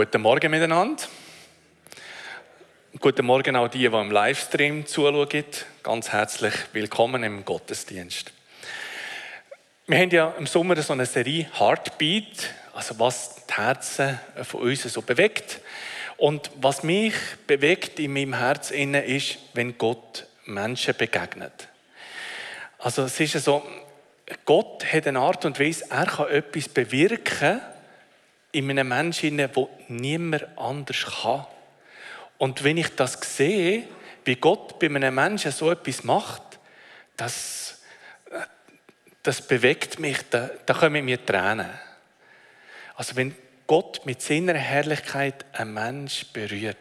Guten Morgen miteinander. Guten Morgen auch die, die im Livestream zuschauen. Ganz herzlich willkommen im Gottesdienst. Wir haben ja im Sommer so eine Serie Heartbeat, also was die Herzen von uns so bewegt. Und was mich bewegt in meinem Herz ist, wenn Gott Menschen begegnet. Also es ist so, Gott hat eine Art und Weise, er kann etwas bewirken in einem Menschen, der niemand anders kann. Und wenn ich das sehe, wie Gott bei einem Menschen so etwas macht, das, das bewegt mich, da, da kommen mir Tränen. Also wenn Gott mit seiner Herrlichkeit einen Mensch berührt.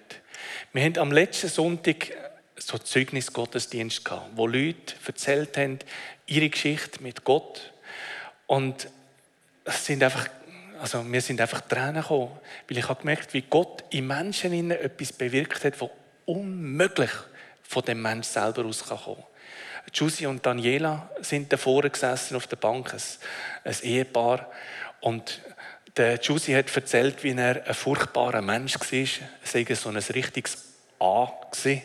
Wir haben am letzten Sonntag so Zeugnis Gottesdienst gehabt, wo Leute erzählt haben, ihre Geschichte mit Gott. Und es sind einfach, also wir sind einfach Tränen gekommen, weil ich habe gemerkt, wie Gott in Menschen etwas bewirkt hat, was unmöglich von dem Mensch selber aus kann kommen. Jusi und Daniela sind davor gesessen auf der Bank, ein, Ehepaar. Und der Jusi hat erzählt, wie er ein furchtbarer Mensch war. Sei so ein richtiges A. Gewesen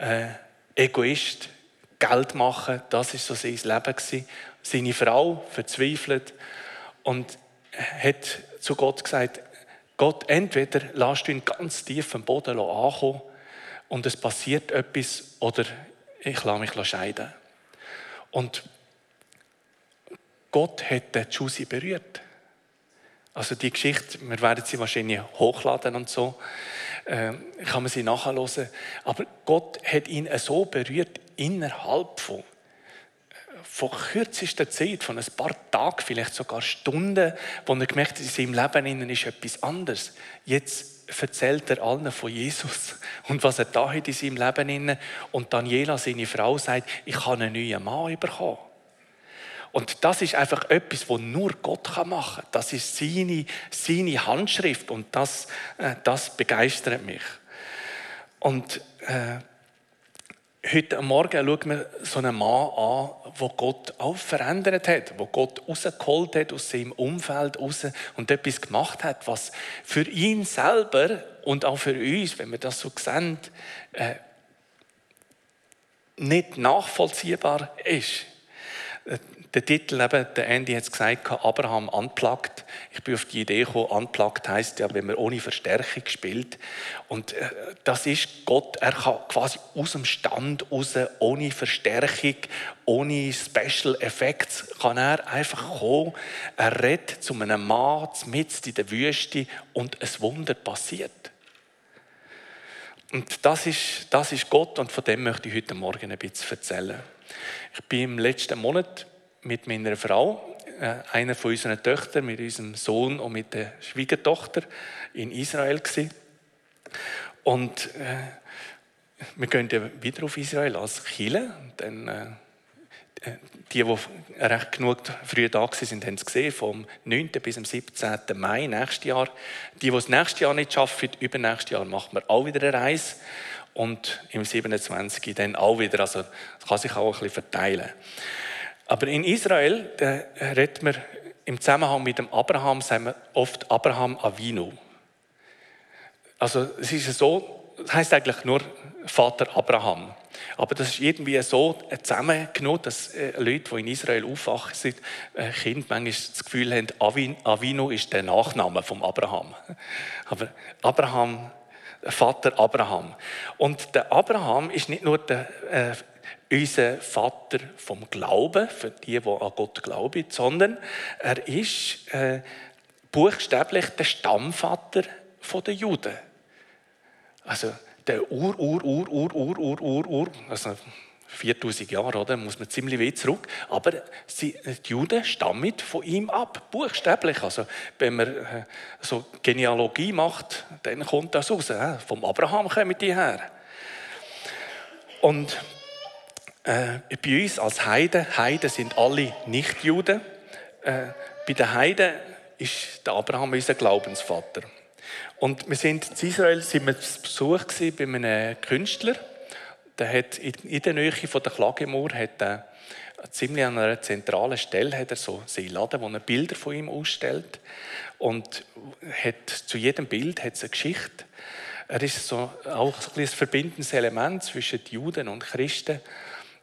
äh, Egoist, Geld machen, das ist so sein Leben gewesen. Seine Frau verzweifelt und hat zu Gott gesagt, Gott, entweder lässt du ihn ganz tief am Boden ankommen und es passiert etwas oder ich lasse mich scheiden. Und Gott hat den Jusi berührt. Also die Geschichte, wir werden sie wahrscheinlich hochladen und so äh, kann man sie nachhören. Aber Gott hat ihn so berührt innerhalb von, von kürzester Zeit, von ein paar Tagen, vielleicht sogar Stunden, wo er gemerkt hat, in seinem Leben ist etwas anderes. Jetzt erzählt er allen von Jesus und was er da hat in seinem Leben. Und Daniela, seine Frau, sagt, ich habe einen neuen Mann bekommen. Und das ist einfach etwas, was nur Gott machen kann. Das ist seine, seine Handschrift und das, äh, das begeistert mich. Und äh, heute Morgen schauen wir so einen Mann an, wo Gott auch verändert hat, wo Gott rausgeholt hat aus seinem Umfeld raus und etwas gemacht hat, was für ihn selber und auch für uns, wenn wir das so sehen, äh, nicht nachvollziehbar ist. Der Titel, eben, der Andy hat es gesagt, Abraham unplugged. Ich bin auf die Idee gekommen, unplugged heisst ja, wenn man ohne Verstärkung spielt. Und äh, das ist Gott, er kann quasi aus dem Stand raus, ohne Verstärkung, ohne Special Effects, kann er einfach kommen. Er redet zu einem Mann mitten in der Wüste und ein Wunder passiert. Und das ist, das ist Gott und von dem möchte ich heute Morgen ein bisschen erzählen. Ich bin im letzten Monat mit meiner Frau, äh, einer von unseren Töchtern, mit unserem Sohn und mit der Schwiegertochter in Israel gewesen. Und äh, wir gehen ja wieder auf Israel als Chile. Dann, äh, die, die recht genug früh da waren, haben es gesehen, vom 9. bis zum 17. Mai nächstes Jahr. Die, die es nächstes Jahr nicht schaffen, übernächstes Jahr machen wir auch wieder eine Reise. Und im 27. dann auch wieder. Also, das kann sich auch ein bisschen verteilen. Aber in Israel da redet man im Zusammenhang mit dem Abraham sagen wir oft Abraham Avinu. Also es ist so, das heißt eigentlich nur Vater Abraham. Aber das ist irgendwie so zusammengenommen, dass äh, Leute, die in Israel aufwachen, sind, äh, Kind manchmal das Gefühl haben, Avinu ist der Nachname vom Abraham. Aber Abraham, Vater Abraham. Und der Abraham ist nicht nur der äh, unser Vater vom Glauben, für die, die an Gott glauben, sondern er ist äh, buchstäblich der Stammvater der Juden. Also der Ur, Ur, Ur, Ur, Ur, Ur, Ur, Ur, also 4000 Jahre, oder? Muss man ziemlich weit zurück. Aber die Juden stammen von ihm ab, buchstäblich. Also, wenn man äh, so Genealogie macht, dann kommt das raus. Vom Abraham kommen die her. Und äh, bei uns als Heiden, Heiden sind alle Nichtjuden. Äh, bei den Heiden ist der Abraham unser Glaubensvater. Und wir sind in Israel sind wir zu Besuch bei einem Künstler. Der hat in der Nähe von der Klagemauer hat ziemlich an einer zentralen Stelle hat er so seinen Laden, wo er Bilder von ihm ausstellt und hat, zu jedem Bild hat es eine Geschichte. Er ist so, auch ein, ein verbindendes Element zwischen Juden und Christen.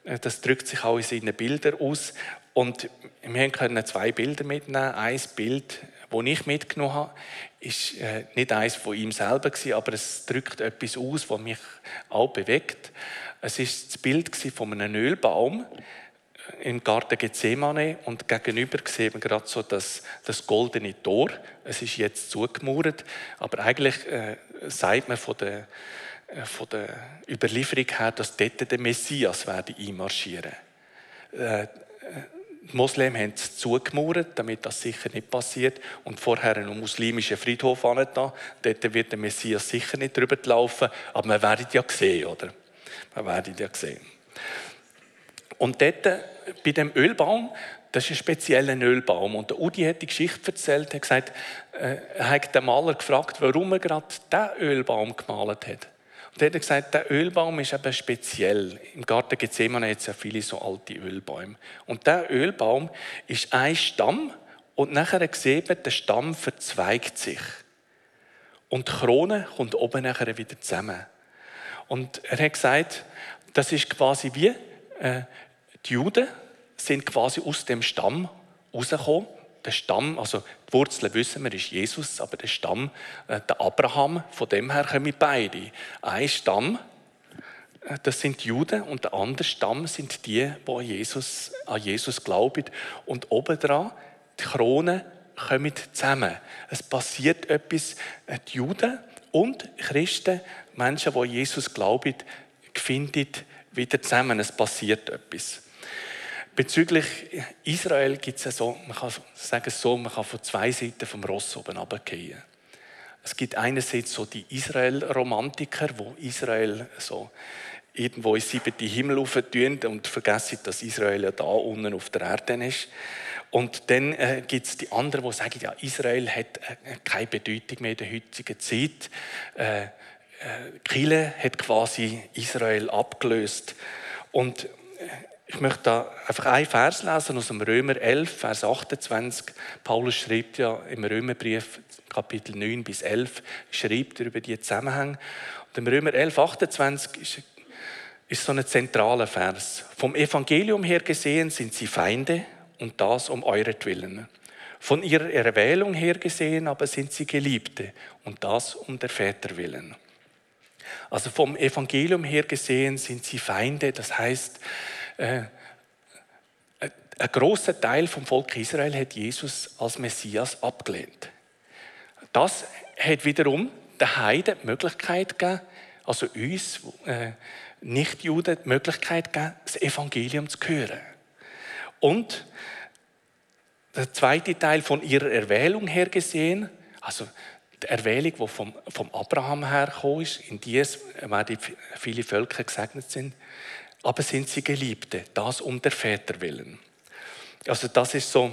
Äh, das drückt sich auch in seinen Bildern aus. Und wir können zwei Bilder mitnehmen. Ein Bild, das ich mitgenommen habe, ist äh, nicht eins von ihm selber aber es drückt etwas aus, was mich auch bewegt. Es ist das Bild von einem Ölbaum im Garten Gethsemane und gegenüber sehen wir gerade so das, das goldene Tor. Es ist jetzt zugemauert, aber eigentlich äh, sagt man von der, äh, von der Überlieferung her, dass dort der Messias werde einmarschieren. Äh, die Moslem haben es zugemauert, damit das sicher nicht passiert. Und vorher einen muslimischen Friedhof an da. Dort wird der Messias sicher nicht drüber laufen. Aber man werdet ja sehen, oder? Werdet ja sehen. Und dort, bei dem Ölbaum, das ist ein spezieller Ölbaum. Und der Udi hat die Geschichte erzählt, hat gesagt, äh, er hat den Maler gefragt, warum er gerade diesen Ölbaum gemalt hat. Und er hat gesagt, der Ölbaum ist eben speziell. Im Garten Gethsemane hat es ja viele so alte Ölbäume. Und der Ölbaum ist ein Stamm und nachher sieht man, der Stamm verzweigt sich. Und die Krone kommt oben nachher wieder zusammen. Und er hat gesagt, das ist quasi wie äh, die Juden sind quasi aus dem Stamm rausgekommen. Der Stamm, also die Wurzeln wissen wir, ist Jesus, aber der Stamm, äh, der Abraham, von dem her kommen beide. Ein Stamm, äh, das sind die Juden und der andere Stamm sind die, die an Jesus, an Jesus glauben. Und obendran, die Krone kommen zusammen. Es passiert etwas, äh, die Juden und Christen, Menschen, die Jesus glauben, finden wieder zusammen. Es passiert etwas. Bezüglich Israel gibt es so, man kann sagen so, man kann von zwei Seiten vom Ross oben runtergehen. Es gibt einerseits so die Israel-Romantiker, wo Israel so irgendwo in siebte Himmel tun und vergessen, dass Israel ja da unten auf der Erde ist. Und dann äh, gibt es die anderen, die sagen, ja, Israel hat äh, keine Bedeutung mehr in der heutigen Zeit. Äh, äh, Kille hat quasi Israel abgelöst. Und ich möchte da einfach einen Vers lesen aus dem Römer 11, Vers 28. Paulus schreibt ja im Römerbrief, Kapitel 9 bis 11, schreibt er über die Zusammenhänge. Und im Römer 11, 28 ist, ist so ein zentraler Vers. Vom Evangelium her gesehen sind sie Feinde und das um euretwillen. Von ihrer Erwählung her gesehen aber sind sie Geliebte und das um der Väter willen. Also vom Evangelium her gesehen sind sie Feinde, das heißt, äh, ein großer Teil vom Volk Israel hat Jesus als Messias abgelehnt. Das hat wiederum den Heiden die Möglichkeit gegeben, also uns äh, Nichtjuden die Möglichkeit gegeben, das Evangelium zu hören. Und der zweite Teil von ihrer Erwählung her gesehen, also die Erwählung, die vom, vom Abraham hergekommen ist, in die werden viele Völker gesegnet sind, aber sind sie Geliebte, das um der Väter willen. Also das ist so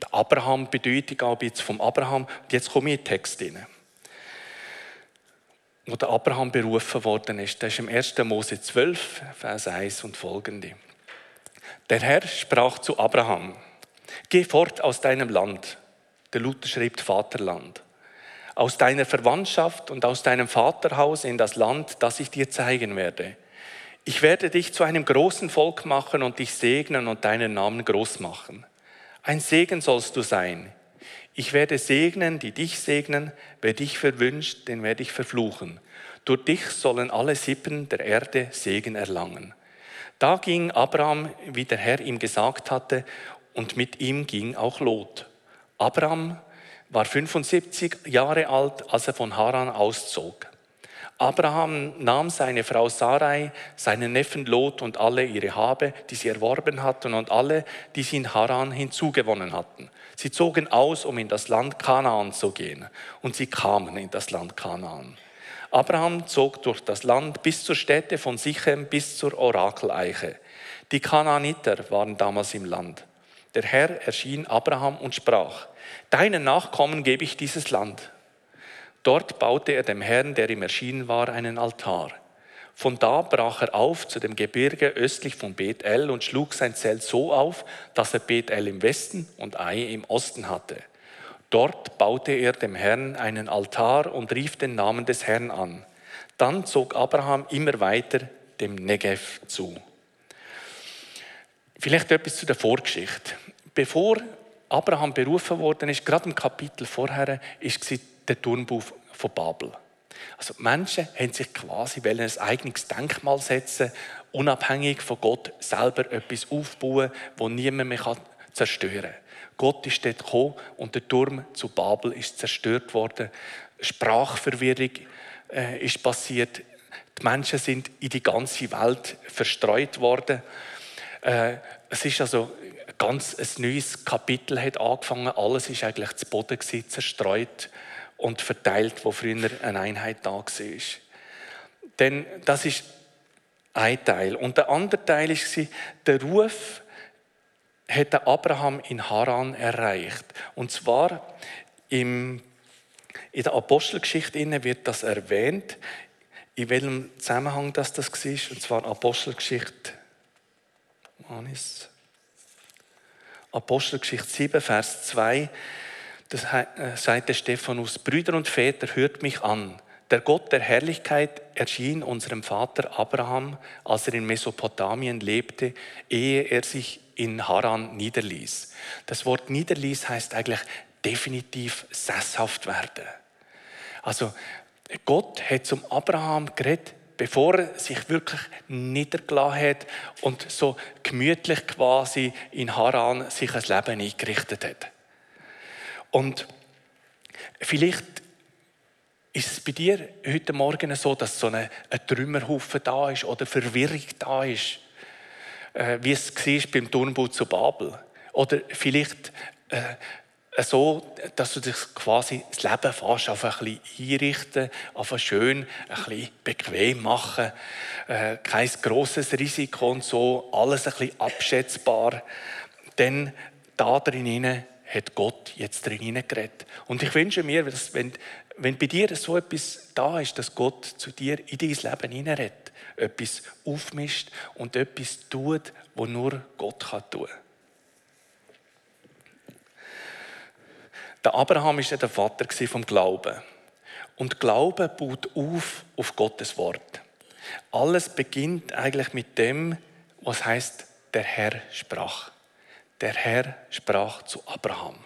die Abraham-Bedeutung auch jetzt vom Abraham. Und jetzt komme ich in den Text hinein. Wo der Abraham berufen worden ist, das ist im 1. Mose 12, Vers 1 und folgende. Der Herr sprach zu Abraham, geh fort aus deinem Land. Der Luther schreibt Vaterland. Aus deiner Verwandtschaft und aus deinem Vaterhaus in das Land, das ich dir zeigen werde. Ich werde dich zu einem großen Volk machen und dich segnen und deinen Namen groß machen. Ein Segen sollst du sein. Ich werde segnen, die dich segnen. Wer dich verwünscht, den werde ich verfluchen. Durch dich sollen alle Sippen der Erde Segen erlangen. Da ging Abraham, wie der Herr ihm gesagt hatte, und mit ihm ging auch Lot. Abraham war 75 Jahre alt, als er von Haran auszog. Abraham nahm seine Frau Sarai, seinen Neffen Lot und alle ihre Habe, die sie erworben hatten, und alle, die sie in Haran hinzugewonnen hatten. Sie zogen aus, um in das Land Kanaan zu gehen, und sie kamen in das Land Kanaan. Abraham zog durch das Land bis zur Stätte von Sichem bis zur Orakeleiche. Die Kanaaniter waren damals im Land. Der Herr erschien Abraham und sprach: Deinen Nachkommen gebe ich dieses Land. Dort baute er dem Herrn, der ihm erschienen war, einen Altar. Von da brach er auf zu dem Gebirge östlich von Bethel und schlug sein Zelt so auf, dass er Bethel im Westen und Ai im Osten hatte. Dort baute er dem Herrn einen Altar und rief den Namen des Herrn an. Dann zog Abraham immer weiter dem Negev zu. Vielleicht etwas zu der Vorgeschichte. Bevor Abraham berufen worden ist, gerade im Kapitel vorher, ist der Turmbau von Babel. Also die Menschen haben sich quasi ein eigenes Denkmal setzen, unabhängig von Gott selber etwas aufbauen, wo niemand mehr zerstören kann. Gott ist dort gekommen und der Turm zu Babel ist zerstört worden. Sprachverwirrung äh, ist passiert. Die Menschen sind in die ganze Welt verstreut worden. Äh, es ist also ganz ein neues Kapitel hat angefangen. Alles ist eigentlich zu Boden gewesen, zerstreut und verteilt, wo früher eine Einheit da war. Denn das ist ein Teil. Und der andere Teil war, der Ruf hat Abraham in Haran erreicht. Und zwar im, in der Apostelgeschichte wird das erwähnt, in welchem Zusammenhang das, das war. Und zwar Apostelgeschichte, Apostelgeschichte 7, Vers 2. Das äh, sagt der Stephanus, Brüder und Väter, hört mich an. Der Gott der Herrlichkeit erschien unserem Vater Abraham, als er in Mesopotamien lebte, ehe er sich in Haran niederließ. Das Wort niederließ heißt eigentlich definitiv sesshaft werden. Also Gott hat zum Abraham geredet, bevor er sich wirklich niedergelassen hat und so gemütlich quasi in Haran sich ein Leben eingerichtet hat. Und vielleicht ist es bei dir heute Morgen so, dass so ein, ein Trümmerhaufen da ist oder Verwirrung da ist, äh, wie es war beim Turmbau zu Babel? Oder vielleicht äh, so, dass du dich quasi das Leben fast auf ein bisschen einrichten, auf ein schön, ein bisschen bequem machen, äh, kein grosses Risiko und so, alles ein bisschen abschätzbar. Denn da drin hat Gott jetzt drin geredet. Und ich wünsche mir, dass wenn, wenn bei dir so etwas da ist, dass Gott zu dir in dein Leben hineinredet, etwas aufmischt und etwas tut, wo nur Gott tun kann. Der Abraham war der Vater vom Glauben. Und Glaube baut auf auf Gottes Wort. Alles beginnt eigentlich mit dem, was heißt, der Herr sprach der Herr sprach zu Abraham.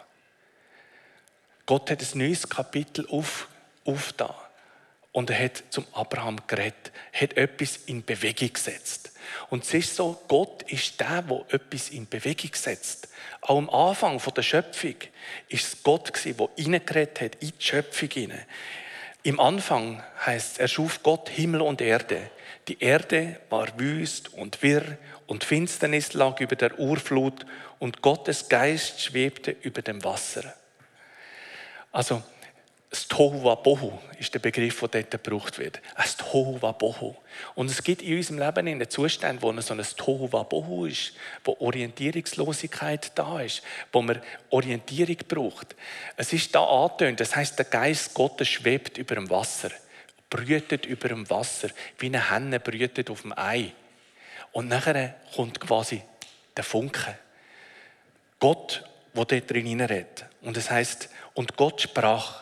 Gott hat ein neues Kapitel auf, aufgetan. Und er hat zum Abraham geredet, hat etwas in Bewegung gesetzt. Und es ist so, Gott ist der, der etwas in Bewegung setzt. Auch am Anfang der Schöpfung ist es Gott, der hineingeredet hat in die Schöpfung hinein. Im Anfang heißt es, er schuf Gott Himmel und Erde. Die Erde war wüst und wirr und Finsternis lag über der Urflut und Gottes Geist schwebte über dem Wasser. Also, das Tohu Wabohu ist der Begriff, der dort gebraucht wird. Ein Tohu Wabohu. Und es gibt in unserem Leben einen Zustand, wo so ein Tohu Wabohu ist, wo Orientierungslosigkeit da ist, wo man Orientierung braucht. Es ist da angetönt, das heißt, der Geist Gottes schwebt über dem Wasser, brütet über dem Wasser, wie eine Henne brütet auf dem Ei. Und nachher kommt quasi der Funke. Gott, wo dort drin redet. Und es heißt, und Gott sprach,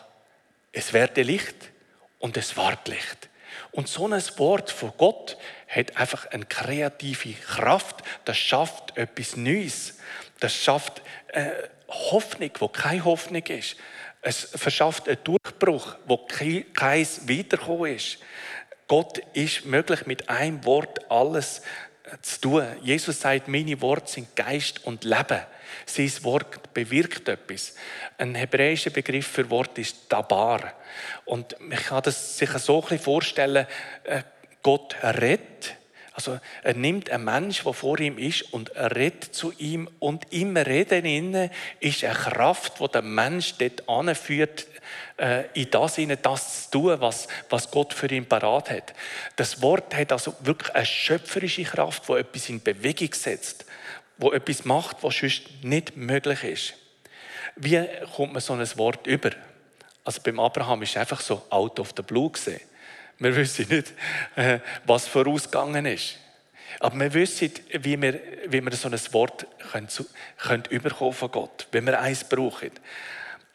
es werde Licht und es ward Licht. Und so ein Wort von Gott hat einfach eine kreative Kraft. Das schafft etwas Neues. Das schafft äh, Hoffnung, wo keine Hoffnung ist. Es verschafft einen Durchbruch, wo kein Wiederkommen ist. Gott ist möglich mit einem Wort alles zu tun. Jesus sagt, meine Worte sind Geist und Leben. Sein Wort bewirkt etwas. Ein hebräischer Begriff für Wort ist Dabar. Und man kann das sich so ein vorstellen, äh, Gott rettet. Also er nimmt einen Mensch, der vor ihm ist, und er redet zu ihm. Und im Reden innen ist eine Kraft, die den Mensch dort anführt, äh, in das hinein, das zu tun, was, was Gott für ihn parat hat. Das Wort hat also wirklich eine schöpferische Kraft, die etwas in Bewegung setzt wo etwas macht, was sonst nicht möglich ist. Wie kommt man so ein Wort über? Also beim Abraham ist einfach so out of the blue gesehen. Wir wissen nicht, äh, was vorausgegangen ist. Aber wir wissen, wie wir, wie wir so ein Wort können, können überkommen von Gott, wenn wir eins brauchen.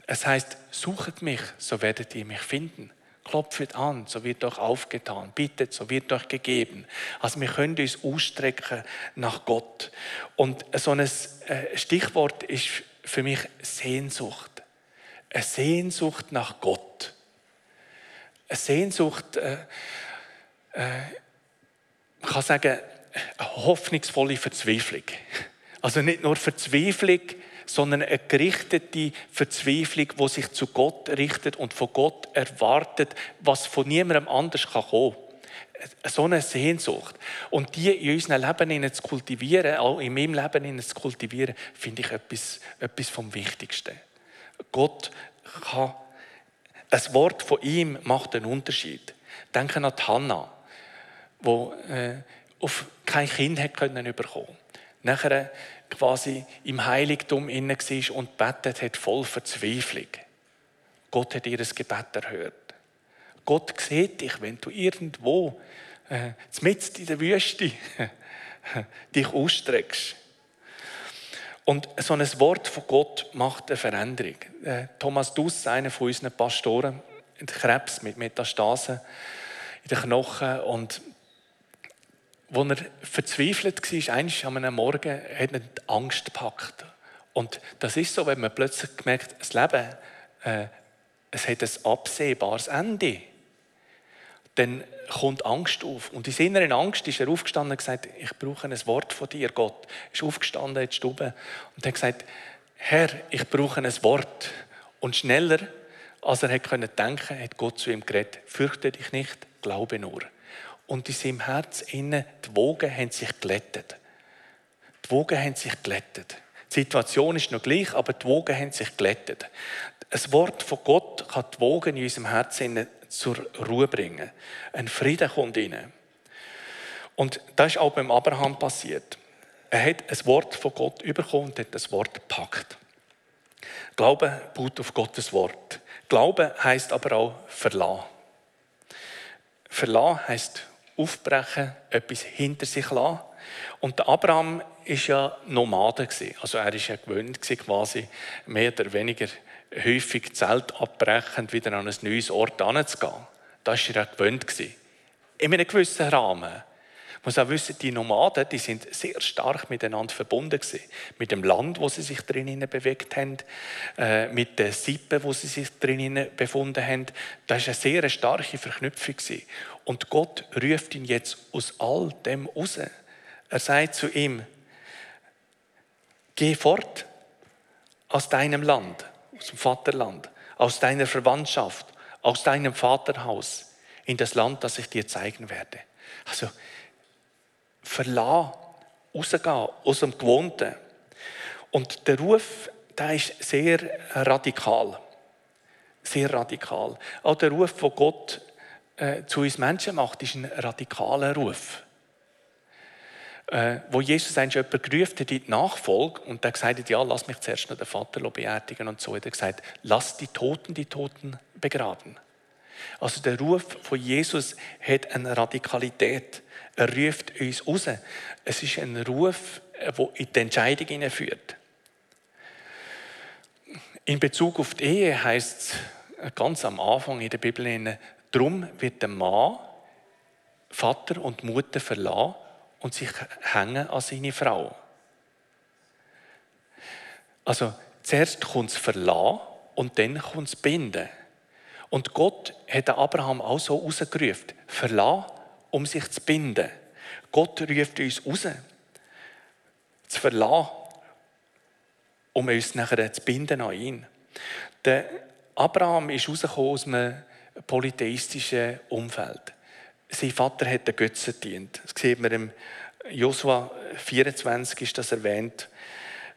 Es heißt, suchet mich, so werdet ihr mich finden. Klopft an, so wird euch aufgetan. Bittet, so wird euch gegeben. Also wir können uns ausstrecken nach Gott. Und so ein äh, Stichwort ist für mich Sehnsucht. Eine Sehnsucht nach Gott. Eine Sehnsucht, äh, äh, ich kann sagen, eine hoffnungsvolle Verzweiflung. Also nicht nur Verzweiflung, sondern eine gerichtete Verzweiflung, die sich zu Gott richtet und von Gott erwartet, was von niemandem anders kommen kann so eine Sehnsucht. Und die in unserem Leben zu kultivieren, auch in meinem Leben zu kultivieren, finde ich etwas, etwas vom Wichtigsten. Gott kann, ein Wort von ihm macht einen Unterschied. Denken an die Hannah, die äh, auf kein Kind hat können. Nachher quasi im Heiligtum inne war und betet hat voll Verzweiflung. Gott hat ihr Gebet erhört. Gott sieht dich, wenn du irgendwo äh, mitten in der Wüste dich ausstreckst. Und so ein Wort von Gott macht eine Veränderung. Äh, Thomas Duss, einer von unseren Pastoren, Krebs mit Metastasen in den Knochen und wo er verzweifelt war, eines an einem Morgen, hat ihn die Angst gepackt. Und das ist so, wenn man plötzlich merkt, das Leben, äh, es hat ein absehbares Ende. Dann kommt Angst auf. Und in seiner Angst ist er aufgestanden und gesagt, ich brauche ein Wort von dir, Gott. Er ist aufgestanden in die Stube und hat gesagt, Herr, ich brauche ein Wort. Und schneller, als er hätte denken konnte, hat Gott zu ihm geredet, fürchte dich nicht, glaube nur und in seinem Herz innen, die Wogen haben sich glättet. Die Wogen haben sich glättet. Die Situation ist noch gleich, aber die Wogen haben sich glättet. Ein Wort von Gott kann die Wogen in unserem Herzen zur Ruhe bringen. Ein Frieden kommt rein. Und das ist auch beim Abraham passiert. Er hat ein Wort von Gott bekommen und hat das Wort gepackt. Glaube baut auf Gottes Wort. Glaube heißt aber auch verlassen. Verlassen heißt aufbrechen, etwas hinter sich lassen. Und der Abraham ist ja Nomade also er ist ja gewöhnt quasi mehr oder weniger häufig Zelt abbrechend wieder an ein neues Ort anzugehen. Das war er gewöhnt In einem gewissen Rahmen. Man muss auch wissen, die Nomaden, die sind sehr stark miteinander verbunden gewesen. Mit dem Land, wo sie sich drinnen bewegt haben, äh, mit den Sippen, wo sie sich drinnen befunden haben. Das war eine sehr starke Verknüpfung gewesen. Und Gott ruft ihn jetzt aus all dem raus. Er sagt zu ihm, geh fort aus deinem Land, aus dem Vaterland, aus deiner Verwandtschaft, aus deinem Vaterhaus, in das Land, das ich dir zeigen werde. Also, verlassen, rausgehen aus dem Gewohnten. Und der Ruf, der ist sehr radikal. Sehr radikal. Auch der Ruf von Gott äh, zu uns Menschen macht, ist ein radikaler Ruf. Äh, wo Jesus eigentlich jemanden gerufen hat in die Nachfolge und der gesagt hat, ja, lass mich zuerst noch den Vater beerdigen und so, hat er gesagt, lass die Toten die Toten begraben. Also der Ruf von Jesus hat eine Radikalität. Er ruft uns raus. Es ist ein Ruf, der in die Entscheidung hineinführt. In Bezug auf die Ehe heißt es ganz am Anfang in der Bibel, darum wird der Mann Vater und Mutter verlassen und sich hängen an seine Frau. Also zuerst kommt es verlassen und dann kommt es binden. Und Gott hat Abraham auch so rausgerufen, verlassen, um sich zu binden. Gott ruft uns raus, zu verlassen, um uns nachher zu binden an ihn. Der Abraham ist rausgekommen aus einem polytheistischen Umfeld. Sein Vater hat den Götzen gedient. Das sieht man im Josua 24 ist das erwähnt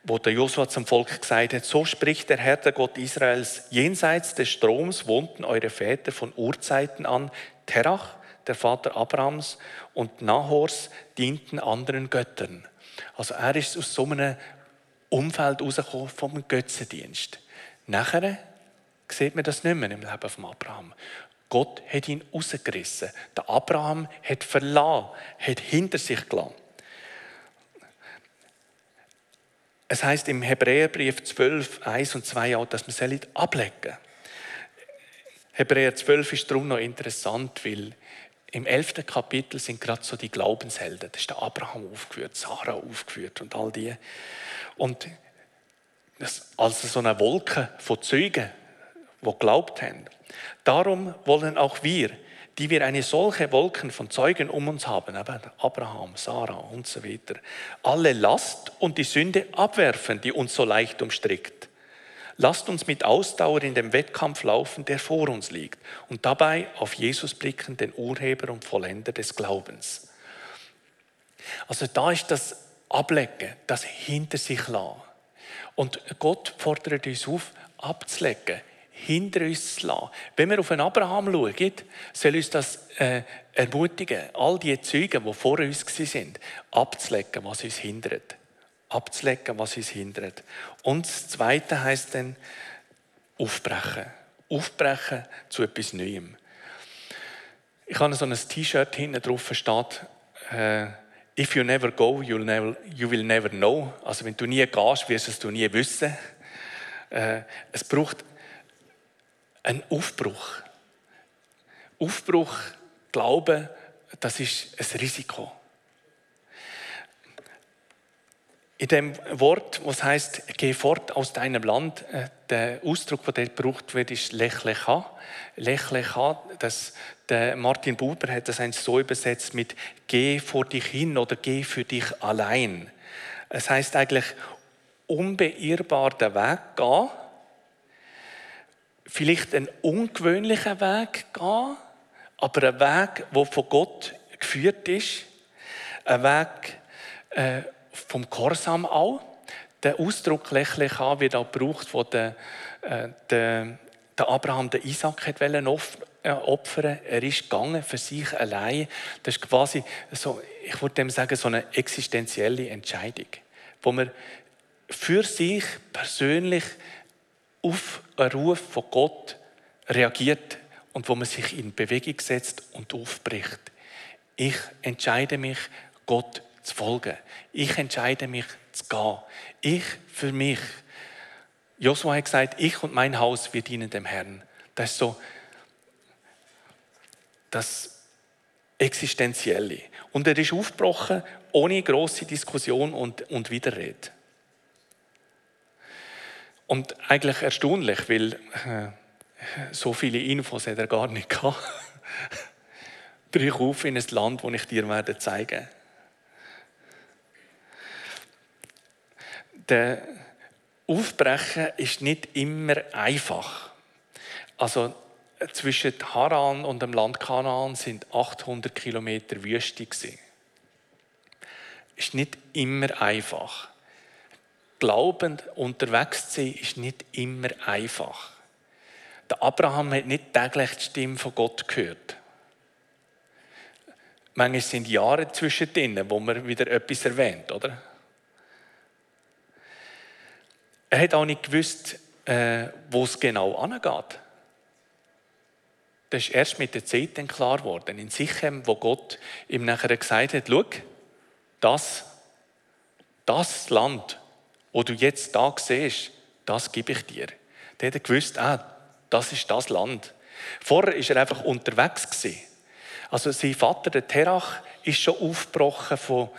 wo der Josua zum Volk gesagt hat, so spricht der Herr, der Gott Israels, jenseits des Stroms wohnten eure Väter von Urzeiten an, Terach, der Vater Abrahams, und Nahors dienten anderen Göttern. Also er ist aus so einem Umfeld rausgekommen vom Götzendienst. Nachher sieht man das nicht mehr im Leben von Abraham. Gott hat ihn rausgerissen. Der Abraham hat verlassen, hat hinter sich gelassen. Es heißt im Hebräerbrief 12, 1 und 2 auch, dass man es ablegen soll. Hebräer 12 ist darum noch interessant, weil im 11. Kapitel sind gerade so die Glaubenshelden. Da ist der Abraham aufgeführt, Sarah aufgeführt und all die. Und also so eine Wolke von Zeugen, die glaubt haben. Darum wollen auch wir, die wir eine solche Wolken von Zeugen um uns haben, Abraham, Sarah und so weiter, alle Last und die Sünde abwerfen, die uns so leicht umstrickt. Lasst uns mit Ausdauer in dem Wettkampf laufen, der vor uns liegt, und dabei auf Jesus blicken, den Urheber und Vollender des Glaubens. Also da ist das Ablecken, das hinter sich lassen. Und Gott fordert uns auf, abzulegen, hinter uns zu lassen. Wenn wir auf einen Abraham schauen, soll uns das äh, ermutigen, all die Zeugen, die vor uns sind, abzulegen, was uns hindert. Abzulegen, was uns hindert. Und das Zweite heißt dann, aufbrechen. Aufbrechen zu etwas Neuem. Ich habe so ein T-Shirt hinten drauf, steht, äh, If you never go, you'll never, you will never know. Also wenn du nie gehst, wirst du es nie wissen. Äh, es braucht ein Aufbruch. Aufbruch, Glauben, das ist ein Risiko. In dem Wort, was heißt, geh fort aus deinem Land, äh, der Ausdruck, der gebraucht wird, ist lechlecha. Lechlecha, das, der Martin Buber hat das so übersetzt mit geh vor dich hin oder geh für dich allein. Es heißt eigentlich unbeirrbar den Weg gehen vielleicht einen ungewöhnlichen Weg gehen, aber einen Weg, der von Gott geführt ist. Ein Weg äh, vom Gehorsam auch. Der Ausdruck lächlich an wird auch gebraucht, wo der, äh, der, der Abraham den Isaac hat äh, opfern. Er ist gegangen für sich allein. Das ist quasi so, ich würde dem sagen, so eine existenzielle Entscheidung, wo man für sich persönlich auf einen Ruf von Gott reagiert und wo man sich in Bewegung setzt und aufbricht. Ich entscheide mich, Gott zu folgen. Ich entscheide mich zu gehen. Ich für mich. Josua hat gesagt, ich und mein Haus, wir dienen dem Herrn. Das ist so das Existenzielle. Und er ist aufgebrochen, ohne große Diskussion und, und Widerrede. Und eigentlich erstaunlich, weil äh, so viele Infos hat er gar nicht gehabt. Brich auf in ein Land, das ich dir werde zeigen Der Aufbrechen ist nicht immer einfach. Also zwischen Haran und dem Land Kanaan sind 800 Kilometer Wüste. Ist nicht immer einfach glaubend unterwegs zu sein, ist nicht immer einfach. Der Abraham hat nicht täglich die Stimme von Gott gehört. Manchmal sind Jahre zwischendrin, wo man wieder etwas erwähnt, oder? Er hat auch nicht gewusst, äh, wo es genau angeht. Das ist erst mit der Zeit dann klar geworden. In Sichem, wo Gott ihm nachher gesagt hat, schau, das, das Land, wo du jetzt da siehst, das gebe ich dir. Der hat gewusst, ah, das ist das Land. Vorher war er einfach unterwegs. Also sein Vater, der Terach, ist schon aufgebrochen von,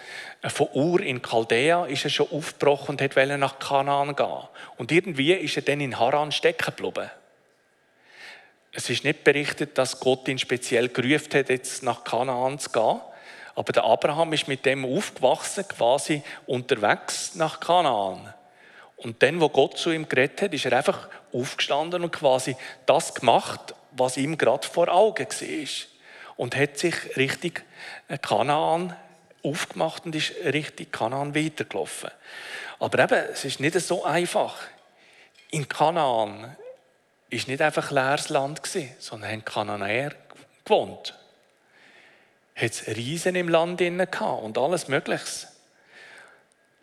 von Ur in Chaldea, ist er schon aufgebrochen und wollte nach Kanaan gehen. Und irgendwie ist er dann in Haran stecken geblieben. Es ist nicht berichtet, dass Gott ihn speziell gerufen hat, jetzt nach Kanaan zu gehen. Aber der Abraham ist mit dem aufgewachsen, quasi unterwegs nach Kanaan. Und dann, wo Gott zu ihm geredet hat, ist er einfach aufgestanden und quasi das gemacht, was ihm gerade vor Augen war. Und hat sich richtig Kanaan aufgemacht und ist richtig Kanaan weitergelaufen. Aber eben, es ist nicht so einfach. In Kanaan ist nicht einfach leeres Land sondern haben Kanaanäer gewohnt hat es Riesen im Land gehabt und alles Mögliche.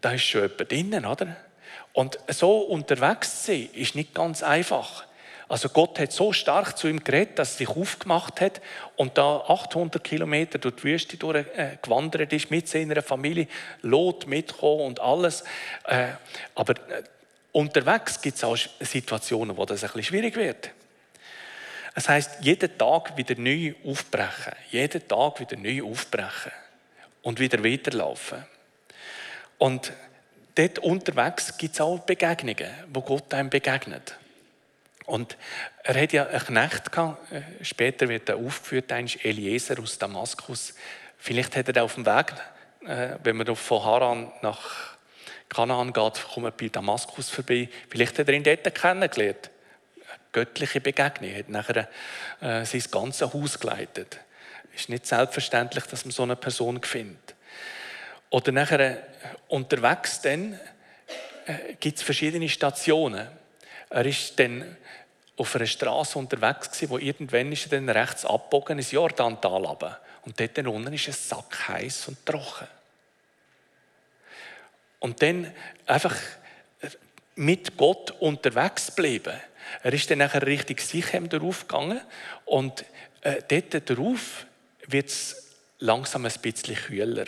Da ist schon jemand drinnen, oder? Und so unterwegs zu sein, ist nicht ganz einfach. Also Gott hat so stark zu ihm geredet, dass er sich aufgemacht hat und da 800 Kilometer durch die Wüste durchgewandert ist mit seiner Familie, Lot mitgekommen und alles. Äh, aber äh, unterwegs gibt es auch Situationen, wo das ein bisschen schwierig wird. Das heißt, jeden Tag wieder neu aufbrechen, jeden Tag wieder neu aufbrechen und wieder weiterlaufen. Und dort unterwegs gibt es auch Begegnungen, wo Gott einem begegnet. Und er hat ja einen Knecht gehabt, später wird er aufgeführt, ein Eliezer aus Damaskus. Vielleicht hat er auf dem Weg, äh, wenn man von Haran nach Kanaan geht, kommt man bei Damaskus vorbei. Vielleicht hat er ihn dort kennengelernt. Göttliche Begegnung. Er hat nachher äh, sein ganzes Haus geleitet. Es ist nicht selbstverständlich, dass man so eine Person findet. Oder nachher äh, unterwegs dann äh, gibt es verschiedene Stationen. Er ist dann auf einer Straße unterwegs gewesen, wo irgendwann ist er dann rechts abgebogen ins Jordantal runter. Und dort unten ist es sackheiß und trocken. Und dann einfach mit Gott unterwegs bleiben. Er ist dann nachher richtig Sichem darauf gegangen und äh, dort darauf wird es langsam ein bisschen kühler.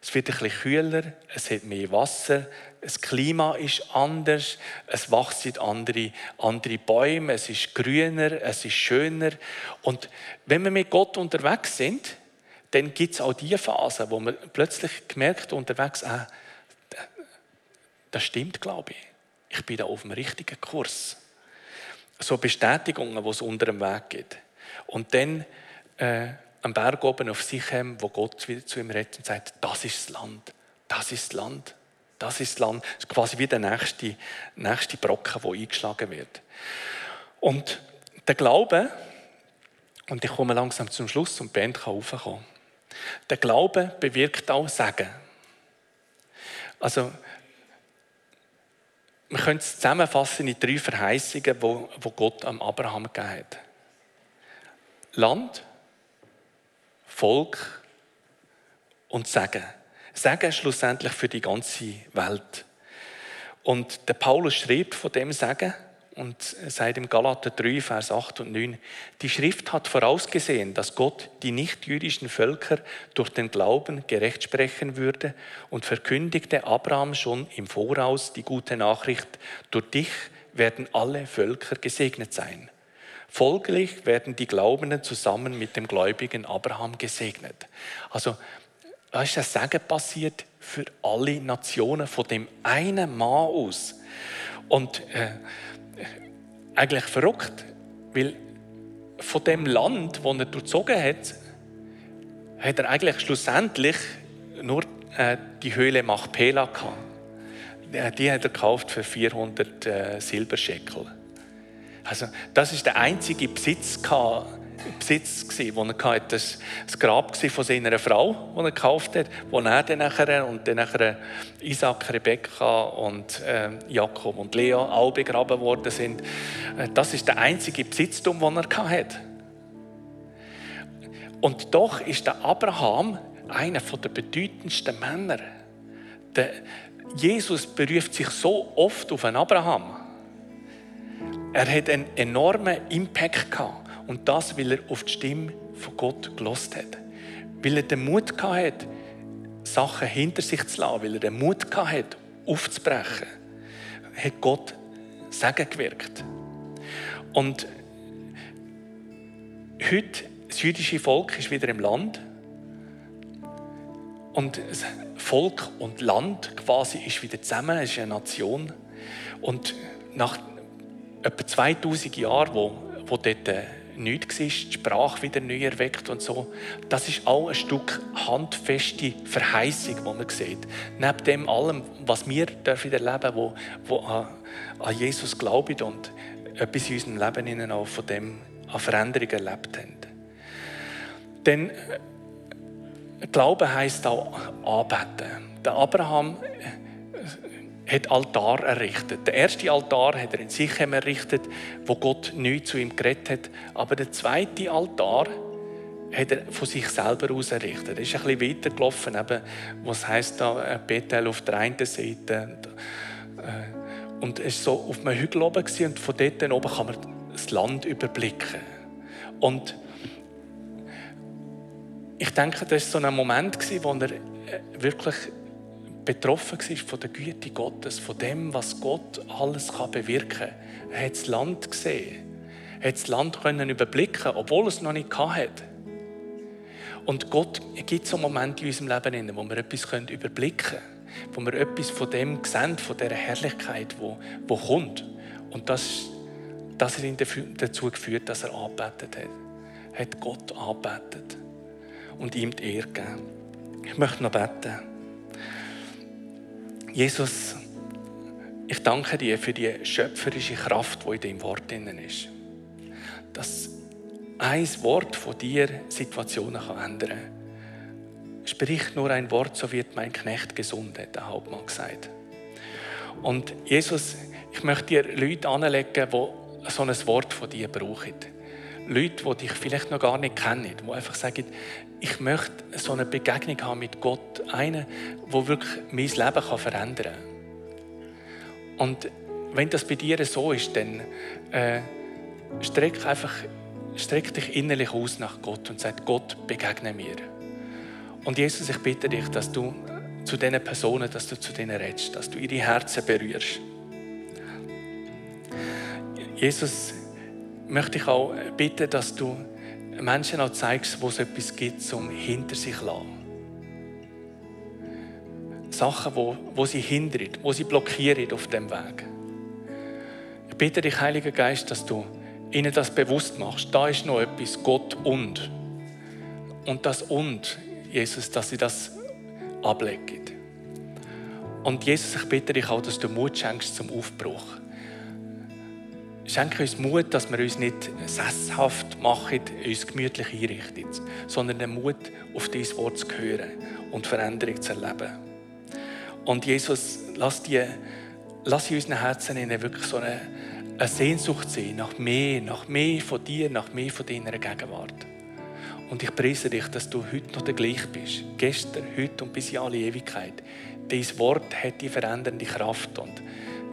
Es wird ein bisschen kühler, es hat mehr Wasser, das Klima ist anders, es wachsen andere, andere Bäume, es ist grüner, es ist schöner. Und wenn wir mit Gott unterwegs sind, dann gibt es auch die Phase, wo man plötzlich gemerkt unterwegs, ah, das stimmt, glaube ich. Ich bin da auf dem richtigen Kurs. So Bestätigungen, die es unter dem Weg gibt. Und dann äh, am Berg oben auf Sichem, wo Gott wieder zu ihm redet und sagt, das ist das Land, das ist das Land, das ist das Land. Das ist quasi wie der nächste, nächste Brocken, der eingeschlagen wird. Und der Glaube, und ich komme langsam zum Schluss und die Band kann raufkommen. Der Glaube bewirkt auch Segen. Also, man könnte es zusammenfassen in drei Verheißungen, die Gott am Abraham gegeben hat. Land, Volk und Segen. Segen schlussendlich für die ganze Welt. Und der Paulus schreibt von dem Segen und sagt im Galater 3, Vers 8 und 9, die Schrift hat vorausgesehen, dass Gott die nichtjüdischen Völker durch den Glauben gerecht sprechen würde und verkündigte Abraham schon im Voraus die gute Nachricht, durch dich werden alle Völker gesegnet sein. Folglich werden die Glaubenden zusammen mit dem gläubigen Abraham gesegnet. Also, da ist ein Segen passiert für alle Nationen von dem einen Mann aus. Und äh, eigentlich verrückt, weil von dem Land, wo er durchzogen hat, hat er eigentlich schlussendlich nur äh, die Höhle Machpela gehabt. Die hat er gekauft für 400 äh, Silberscheckel. Also, das ist der einzige Besitz, Besitz gewesen, den er hatte. Das, das Grab von seiner Frau, das er gekauft hat, wo er dann nachher, und dann nachher Isaac, Rebekka und äh, Jakob und Lea alle begraben worden sind. Äh, das ist der einzige Besitztum, den er hatte. Und doch ist der Abraham einer der bedeutendsten Männer. Der Jesus beruft sich so oft auf einen Abraham. Er hat einen enormen Impact gehabt. Und das, weil er auf die Stimme von Gott gelost hat. Weil er den Mut gehabt hat, Sachen hinter sich zu lassen, weil er den Mut gehabt hat, aufzubrechen, hat Gott Segen gewirkt. Und heute, das jüdische Volk ist wieder im Land. Und Volk und Land quasi ist wieder zusammen, es ist eine Nation. Und nach etwa 2000 Jahren, wo, wo dort äh, nichts war, die Sprache wieder neu erweckt und so. Das ist auch ein Stück handfeste Verheißung, die man sieht. Neben dem allem, was wir dürfen erleben, wo, wo an, Jesus glauben und etwas in unserem Leben auch von dem an Veränderung erlebt haben. Denn äh, Glauben heisst auch anbeten. Der Abraham hat Altar errichtet. Der erste Altar hat er in Sichem errichtet, wo Gott neu zu ihm geredet hat. Aber der zweite Altar hat er von sich selber aus errichtet. Er ist ein bisschen weitergelaufen, eben, was heißt da äh, Bethel auf der einen Seite. Äh, Und es war so auf einem Hügel oben und von dort oben kann man das Land überblicken. Und ich denke, das war so ein Moment, wo er äh, wirklich betroffen war von der Güte Gottes, von dem, was Gott alles bewirken kann. Er hat das Land gesehen. Er hat das Land können überblicken, obwohl er es noch nicht hatte. Und Gott gibt so Momente in unserem Leben, wo wir etwas überblicken können, wo wir etwas von dem sehen, von dieser Herrlichkeit, wo, kommt. Und das, das hat ihn dazu geführt, dass er angebetet hat. Er hat Gott angebetet und ihm die Ehre gegeben. Ich möchte noch beten. Jesus, ich danke dir für die schöpferische Kraft, die in deinem Wort drin ist. Dass ein Wort von dir Situationen ändern kann. Sprich nur ein Wort, so wird mein Knecht gesund, hat der Hauptmann gesagt. Und Jesus, ich möchte dir Leute anlegen, die so ein Wort von dir brauchen. Leute, die dich vielleicht noch gar nicht kennen, die einfach sagen, ich möchte so eine Begegnung haben mit Gott, eine, wo wirklich mein Leben kann verändern kann. Und wenn das bei dir so ist, dann äh, streck einfach, streck dich innerlich aus nach Gott und sag, Gott, begegne mir. Und Jesus, ich bitte dich, dass du zu diesen Personen, dass du zu denen redest, dass du ihre Herzen berührst. Jesus, möchte ich auch bitten, dass du Menschen auch zeigst, wo es etwas gibt, zum hinter sich zu lassen. Sachen, wo, wo sie hindern, wo sie blockieren auf dem Weg. Ich bitte dich, Heiliger Geist, dass du ihnen das bewusst machst. Da ist noch etwas, Gott und. Und das und, Jesus, dass sie das ablegen. Und Jesus, ich bitte dich auch, dass du Mut schenkst zum Aufbruch. Schenke uns Mut, dass wir uns nicht sesshaft machen, uns gemütlich einrichten, sondern den Mut, auf dein Wort zu hören und Veränderung zu erleben. Und Jesus, lass, die, lass in unseren Herzen wirklich so eine, eine Sehnsucht sein nach mehr, nach mehr von dir, nach mehr von deiner Gegenwart. Und ich preise dich, dass du heute noch der gleich bist. Gestern, heute und bis in alle Ewigkeit. Dein Wort hat die verändernde Kraft und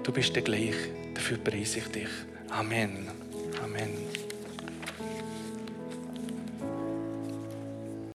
du bist der gleich. Dafür preise ich dich. Amen. Amen.